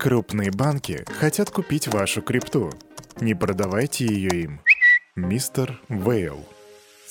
Крупные банки хотят купить вашу крипту. Не продавайте ее им. Мистер Вейл.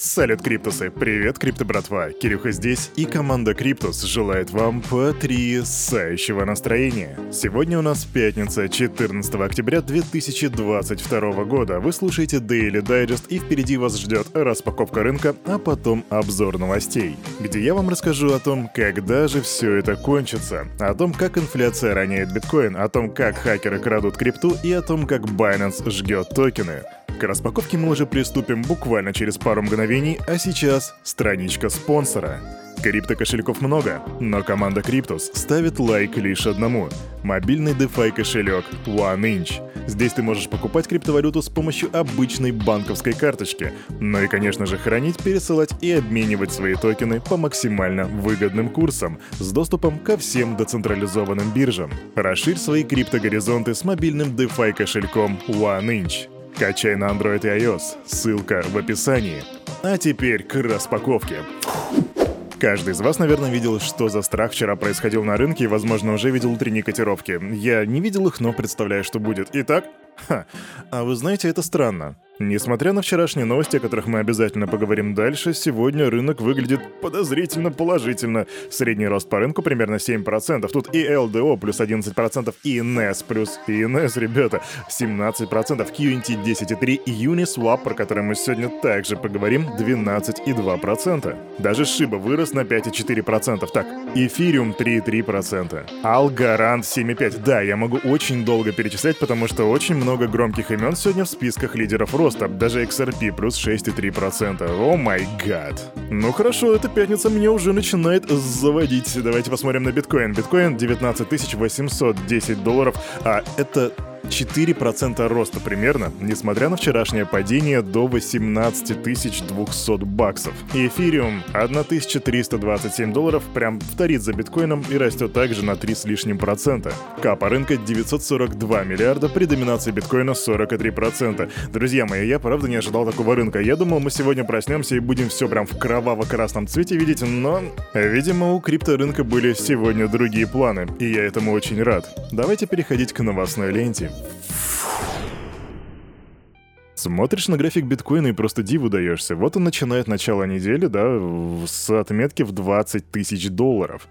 Салют, Криптусы! Привет, Крипто братва! Кирюха здесь, и команда Криптус желает вам потрясающего настроения. Сегодня у нас пятница, 14 октября 2022 года. Вы слушаете Daily Digest, и впереди вас ждет распаковка рынка, а потом обзор новостей, где я вам расскажу о том, когда же все это кончится, о том, как инфляция роняет биткоин, о том, как хакеры крадут крипту и о том, как Binance жгет токены. К распаковке мы уже приступим буквально через пару мгновений, а сейчас страничка спонсора. Крипто-кошельков много, но команда Криптус ставит лайк лишь одному – мобильный DeFi кошелек OneInch. Здесь ты можешь покупать криптовалюту с помощью обычной банковской карточки, ну и, конечно же, хранить, пересылать и обменивать свои токены по максимально выгодным курсам с доступом ко всем децентрализованным биржам. Расширь свои криптогоризонты с мобильным DeFi кошельком OneInch. Качай на Android и iOS. Ссылка в описании. А теперь к распаковке. Каждый из вас, наверное, видел, что за страх вчера происходил на рынке и, возможно, уже видел утренние котировки. Я не видел их, но представляю, что будет. Итак, ха, а вы знаете, это странно. Несмотря на вчерашние новости, о которых мы обязательно поговорим дальше, сегодня рынок выглядит подозрительно положительно. Средний рост по рынку примерно 7%. Тут и LDO плюс 11%, и NES плюс и NES, ребята, 17%, QNT 10,3% и Uniswap, про который мы сегодня также поговорим, 12,2%. Даже Shiba вырос на 5,4%. Так, Ethereum 3,3%. Algorand 7,5%. Да, я могу очень долго перечислять, потому что очень много громких имен сегодня в списках лидеров роста роста, даже XRP плюс 6,3%. О май гад. Ну хорошо, эта пятница мне уже начинает заводить. Давайте посмотрим на биткоин. Биткоин 19 810 долларов, а это 4% роста примерно, несмотря на вчерашнее падение до 18 200 баксов. Эфириум 1327 долларов прям вторит за биткоином и растет также на 3 с лишним процента. Капа рынка 942 миллиарда при доминации биткоина 43%. Друзья мои, я правда не ожидал такого рынка. Я думал, мы сегодня проснемся и будем все прям в кроваво-красном цвете видеть, но, видимо, у крипторынка были сегодня другие планы, и я этому очень рад. Давайте переходить к новостной ленте. Смотришь на график биткоина и просто диву даешься. Вот он начинает начало недели, да, с отметки в 20 тысяч долларов.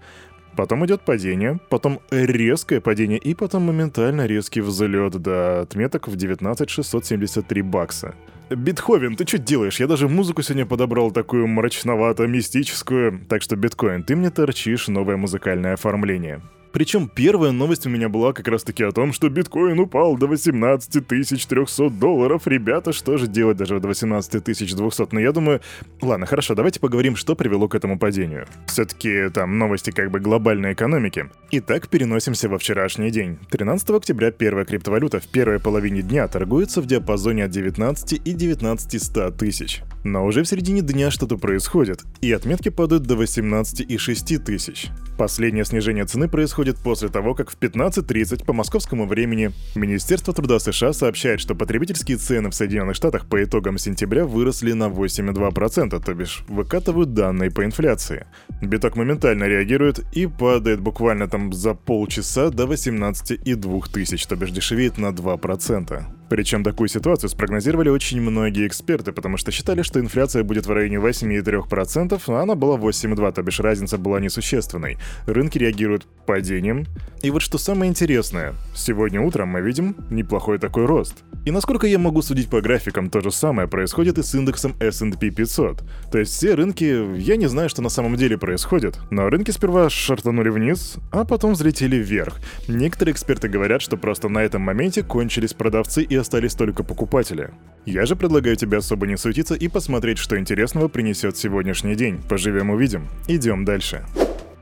Потом идет падение, потом резкое падение и потом моментально резкий взлет до отметок в 19 673 бакса. Бетховен, ты что делаешь? Я даже музыку сегодня подобрал такую мрачновато-мистическую. Так что, биткоин, ты мне торчишь новое музыкальное оформление. Причем первая новость у меня была как раз таки о том, что биткоин упал до 18 300 долларов. Ребята, что же делать даже до 18 200? Но я думаю... Ладно, хорошо, давайте поговорим, что привело к этому падению. Все-таки там новости как бы глобальной экономики. Итак, переносимся во вчерашний день. 13 октября первая криптовалюта в первой половине дня торгуется в диапазоне от 19 и 19 100 тысяч. Но уже в середине дня что-то происходит, и отметки падают до 18 и 6 тысяч. Последнее снижение цены происходит после того, как в 15.30 по московскому времени Министерство труда США сообщает, что потребительские цены в Соединенных Штатах по итогам сентября выросли на 8,2%, то бишь выкатывают данные по инфляции. Биток моментально реагирует и падает буквально там за полчаса до 18,2 тысяч, то бишь дешевеет на 2%. Причем такую ситуацию спрогнозировали очень многие эксперты, потому что считали, что инфляция будет в районе 8,3%, а она была 8,2%, то бишь разница была несущественной. Рынки реагируют падением. И вот что самое интересное, сегодня утром мы видим неплохой такой рост. И насколько я могу судить по графикам, то же самое происходит и с индексом S&P 500. То есть все рынки, я не знаю, что на самом деле происходит, но рынки сперва шартанули вниз, а потом взлетели вверх. Некоторые эксперты говорят, что просто на этом моменте кончились продавцы и остались только покупатели. Я же предлагаю тебе особо не суетиться и посмотреть, что интересного принесет сегодняшний день. Поживем увидим. Идем дальше.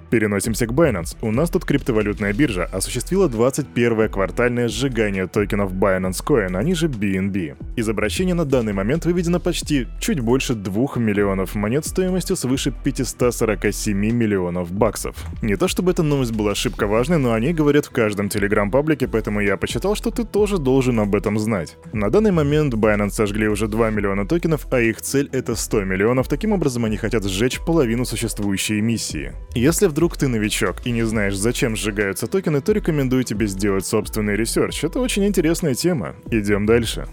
Переносимся к Binance. У нас тут криптовалютная биржа осуществила 21-е квартальное сжигание токенов Binance Coin, они же BNB. Из обращения на данный момент выведено почти чуть больше 2 миллионов монет стоимостью свыше 547 миллионов баксов. Не то чтобы эта новость была шибко важной, но они говорят в каждом телеграм-паблике, поэтому я посчитал, что ты тоже должен об этом знать. На данный момент Binance сожгли уже 2 миллиона токенов, а их цель это 100 миллионов, таким образом они хотят сжечь половину существующей эмиссии. Если в вдруг ты новичок и не знаешь, зачем сжигаются токены, то рекомендую тебе сделать собственный research. Это очень интересная тема. Идем дальше.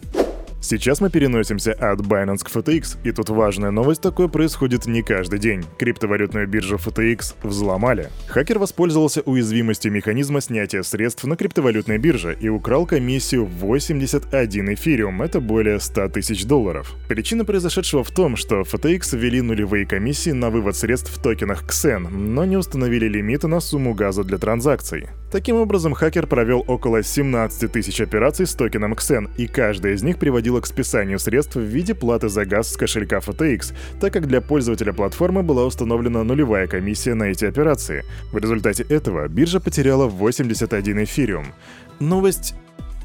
Сейчас мы переносимся от Binance к FTX, и тут важная новость, такое происходит не каждый день. Криптовалютную биржу FTX взломали. Хакер воспользовался уязвимостью механизма снятия средств на криптовалютной бирже и украл комиссию 81 эфириум, это более 100 тысяч долларов. Причина произошедшего в том, что FTX ввели нулевые комиссии на вывод средств в токенах XEN, но не установили лимиты на сумму газа для транзакций. Таким образом, хакер провел около 17 тысяч операций с токеном XEN, и каждая из них приводила к списанию средств в виде платы за газ с кошелька FTX, так как для пользователя платформы была установлена нулевая комиссия на эти операции. В результате этого биржа потеряла 81 эфириум. Новость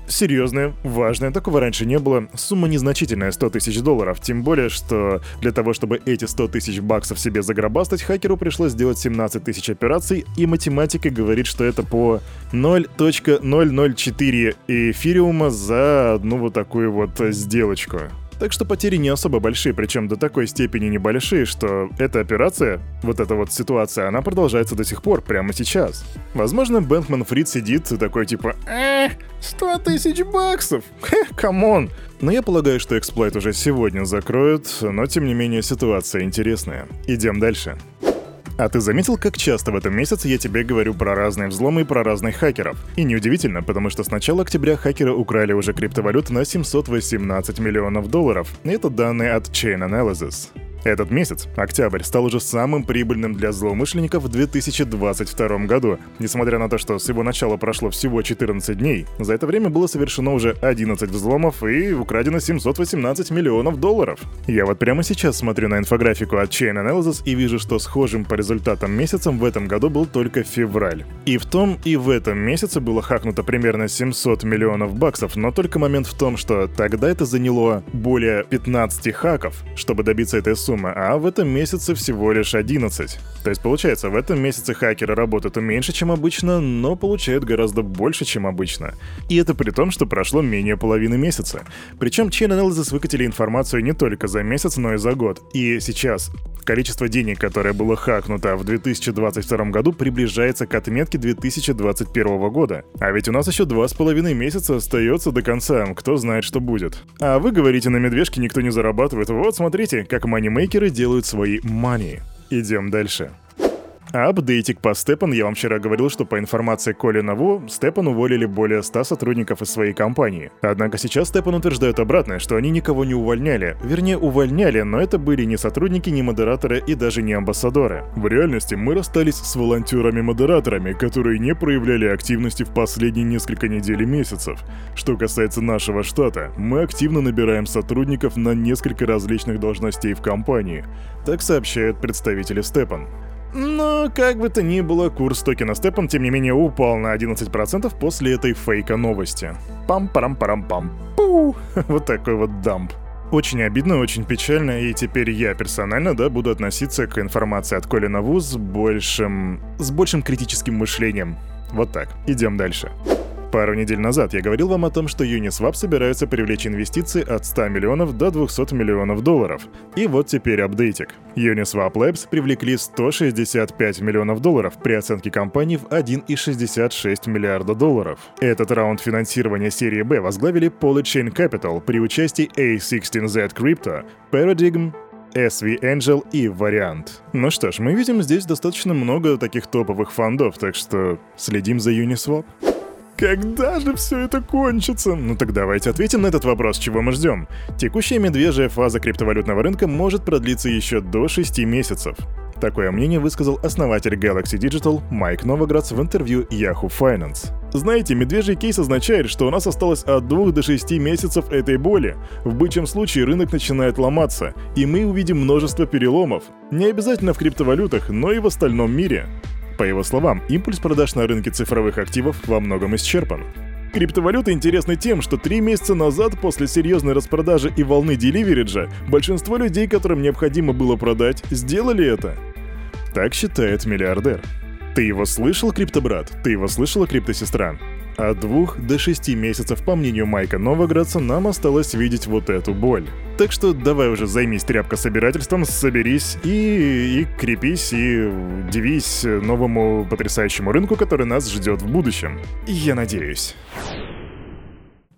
серьезная, важная, такого раньше не было. Сумма незначительная, 100 тысяч долларов, тем более, что для того, чтобы эти 100 тысяч баксов себе загробастать, хакеру пришлось сделать 17 тысяч операций, и математика говорит, что это по 0.004 эфириума за одну вот такую вот сделочку. Так что потери не особо большие, причем до такой степени небольшие, что эта операция, вот эта вот ситуация, она продолжается до сих пор, прямо сейчас. Возможно, Бэнкман Фрид сидит и такой типа «Эх, 100 тысяч баксов! Come on!» Но я полагаю, что эксплойт уже сегодня закроют, но тем не менее ситуация интересная. Идем дальше. А ты заметил, как часто в этом месяце я тебе говорю про разные взломы и про разных хакеров? И неудивительно, потому что с начала октября хакеры украли уже криптовалют на 718 миллионов долларов. Это данные от Chain Analysis. Этот месяц, октябрь, стал уже самым прибыльным для злоумышленников в 2022 году. Несмотря на то, что с его начала прошло всего 14 дней, за это время было совершено уже 11 взломов и украдено 718 миллионов долларов. Я вот прямо сейчас смотрю на инфографику от Chain Analysis и вижу, что схожим по результатам месяцем в этом году был только февраль. И в том, и в этом месяце было хакнуто примерно 700 миллионов баксов, но только момент в том, что тогда это заняло более 15 хаков, чтобы добиться этой суммы сумма, а в этом месяце всего лишь 11. То есть получается, в этом месяце хакеры работают меньше, чем обычно, но получают гораздо больше, чем обычно. И это при том, что прошло менее половины месяца. Причем Chain Analysis выкатили информацию не только за месяц, но и за год. И сейчас количество денег, которое было хакнуто в 2022 году, приближается к отметке 2021 года. А ведь у нас еще два с половиной месяца остается до конца, кто знает, что будет. А вы говорите, на медвежке никто не зарабатывает. Вот смотрите, как манимейкеры делают свои money. Идем дальше. Апдейтик по Степан. Я вам вчера говорил, что по информации Колина Ву, Степан уволили более 100 сотрудников из своей компании. Однако сейчас Степан утверждает обратное, что они никого не увольняли. Вернее, увольняли, но это были не сотрудники, не модераторы и даже не амбассадоры. В реальности мы расстались с волонтерами-модераторами, которые не проявляли активности в последние несколько недель и месяцев. Что касается нашего штата, мы активно набираем сотрудников на несколько различных должностей в компании. Так сообщают представители Степан. Но, как бы то ни было, курс токена Степан, тем не менее, упал на 11% после этой фейка новости. Пам-парам-парам-пам. Пу! Вот такой вот дамп. Очень обидно, очень печально, и теперь я персонально, да, буду относиться к информации от Колина Вуз с большим... с большим критическим мышлением. Вот так. Идем дальше. Пару недель назад я говорил вам о том, что Uniswap собирается привлечь инвестиции от 100 миллионов до 200 миллионов долларов. И вот теперь апдейтик. Uniswap Labs привлекли 165 миллионов долларов при оценке компании в 1,66 миллиарда долларов. Этот раунд финансирования серии B возглавили Polychain Capital при участии A16Z Crypto, Paradigm, SV Angel и Вариант. Ну что ж, мы видим здесь достаточно много таких топовых фондов, так что следим за Uniswap. Когда же все это кончится? Ну так давайте ответим на этот вопрос, чего мы ждем. Текущая медвежья фаза криптовалютного рынка может продлиться еще до 6 месяцев. Такое мнение высказал основатель Galaxy Digital Майк Новоградс в интервью Yahoo Finance. Знаете, медвежий кейс означает, что у нас осталось от 2 до 6 месяцев этой боли. В бычьем случае рынок начинает ломаться, и мы увидим множество переломов. Не обязательно в криптовалютах, но и в остальном мире. По его словам, импульс продаж на рынке цифровых активов во многом исчерпан. Криптовалюта интересны тем, что три месяца назад, после серьезной распродажи и волны деливериджа, большинство людей, которым необходимо было продать, сделали это. Так считает миллиардер. Ты его слышал, криптобрат? Ты его слышала, криптосестра? От двух до шести месяцев, по мнению Майка Новоградца, нам осталось видеть вот эту боль. Так что давай уже займись тряпкособирательством, соберись и, и крепись, и дивись новому потрясающему рынку, который нас ждет в будущем. Я надеюсь.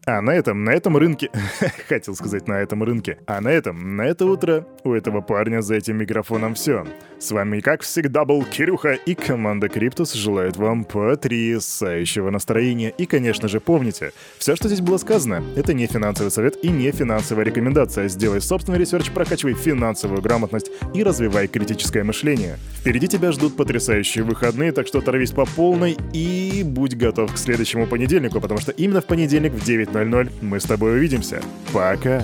А на этом, на этом рынке... Хотел сказать на этом рынке. А на этом, на это утро у этого парня за этим микрофоном все. С вами, как всегда, был Кирюха и команда Криптус желает вам потрясающего настроения. И, конечно же, помните, все, что здесь было сказано, это не финансовый совет и не финансовая рекомендация. Сделай собственный research, прокачивай финансовую грамотность и развивай критическое мышление. Впереди тебя ждут потрясающие выходные, так что оторвись по полной и будь готов к следующему понедельнику, потому что именно в понедельник в 9 9.00 мы с тобой увидимся. Пока!